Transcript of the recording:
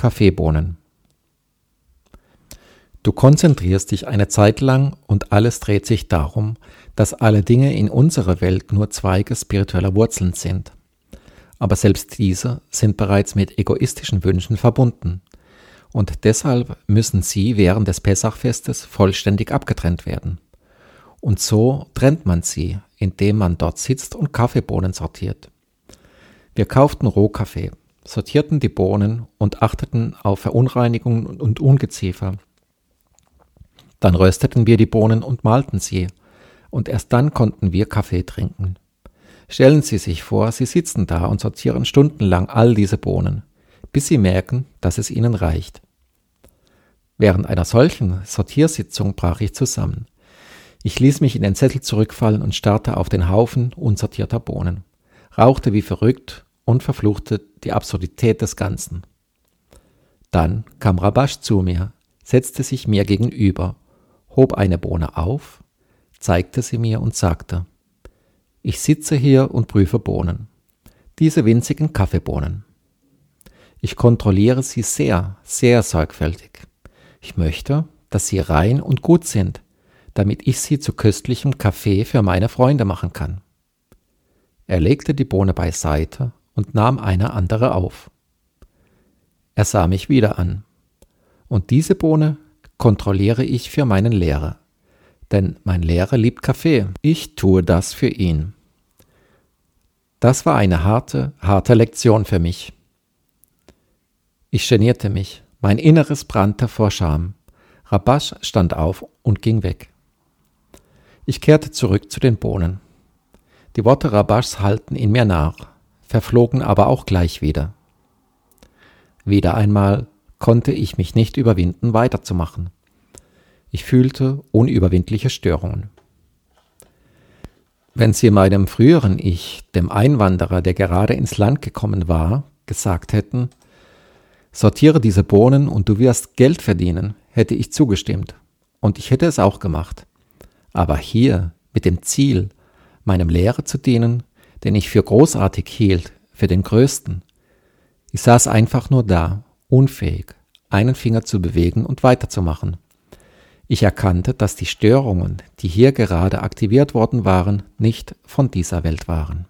Kaffeebohnen. Du konzentrierst dich eine Zeit lang und alles dreht sich darum, dass alle Dinge in unserer Welt nur Zweige spiritueller Wurzeln sind. Aber selbst diese sind bereits mit egoistischen Wünschen verbunden. Und deshalb müssen sie während des Pessachfestes vollständig abgetrennt werden. Und so trennt man sie, indem man dort sitzt und Kaffeebohnen sortiert. Wir kauften Rohkaffee, sortierten die Bohnen und achteten auf Verunreinigungen und Ungeziefer. Dann rösteten wir die Bohnen und malten sie, und erst dann konnten wir Kaffee trinken. Stellen Sie sich vor, Sie sitzen da und sortieren stundenlang all diese Bohnen, bis Sie merken, dass es Ihnen reicht. Während einer solchen Sortiersitzung brach ich zusammen. Ich ließ mich in den Zettel zurückfallen und starrte auf den Haufen unsortierter Bohnen, rauchte wie verrückt und verfluchte die Absurdität des Ganzen. Dann kam Rabash zu mir, setzte sich mir gegenüber, hob eine Bohne auf, zeigte sie mir und sagte, ich sitze hier und prüfe Bohnen, diese winzigen Kaffeebohnen. Ich kontrolliere sie sehr, sehr sorgfältig. Ich möchte, dass sie rein und gut sind, damit ich sie zu köstlichem Kaffee für meine Freunde machen kann. Er legte die Bohne beiseite und nahm eine andere auf. Er sah mich wieder an. Und diese Bohne kontrolliere ich für meinen Lehrer. Denn mein Lehrer liebt Kaffee. Ich tue das für ihn. Das war eine harte, harte Lektion für mich. Ich genierte mich. Mein Inneres brannte vor Scham. Rabash stand auf und ging weg. Ich kehrte zurück zu den Bohnen. Die Worte Rabashs halten in mir nach verflogen aber auch gleich wieder. Wieder einmal konnte ich mich nicht überwinden, weiterzumachen. Ich fühlte unüberwindliche Störungen. Wenn Sie meinem früheren Ich, dem Einwanderer, der gerade ins Land gekommen war, gesagt hätten, sortiere diese Bohnen und du wirst Geld verdienen, hätte ich zugestimmt. Und ich hätte es auch gemacht. Aber hier, mit dem Ziel, meinem Lehrer zu dienen, den ich für großartig hielt, für den Größten. Ich saß einfach nur da, unfähig, einen Finger zu bewegen und weiterzumachen. Ich erkannte, dass die Störungen, die hier gerade aktiviert worden waren, nicht von dieser Welt waren.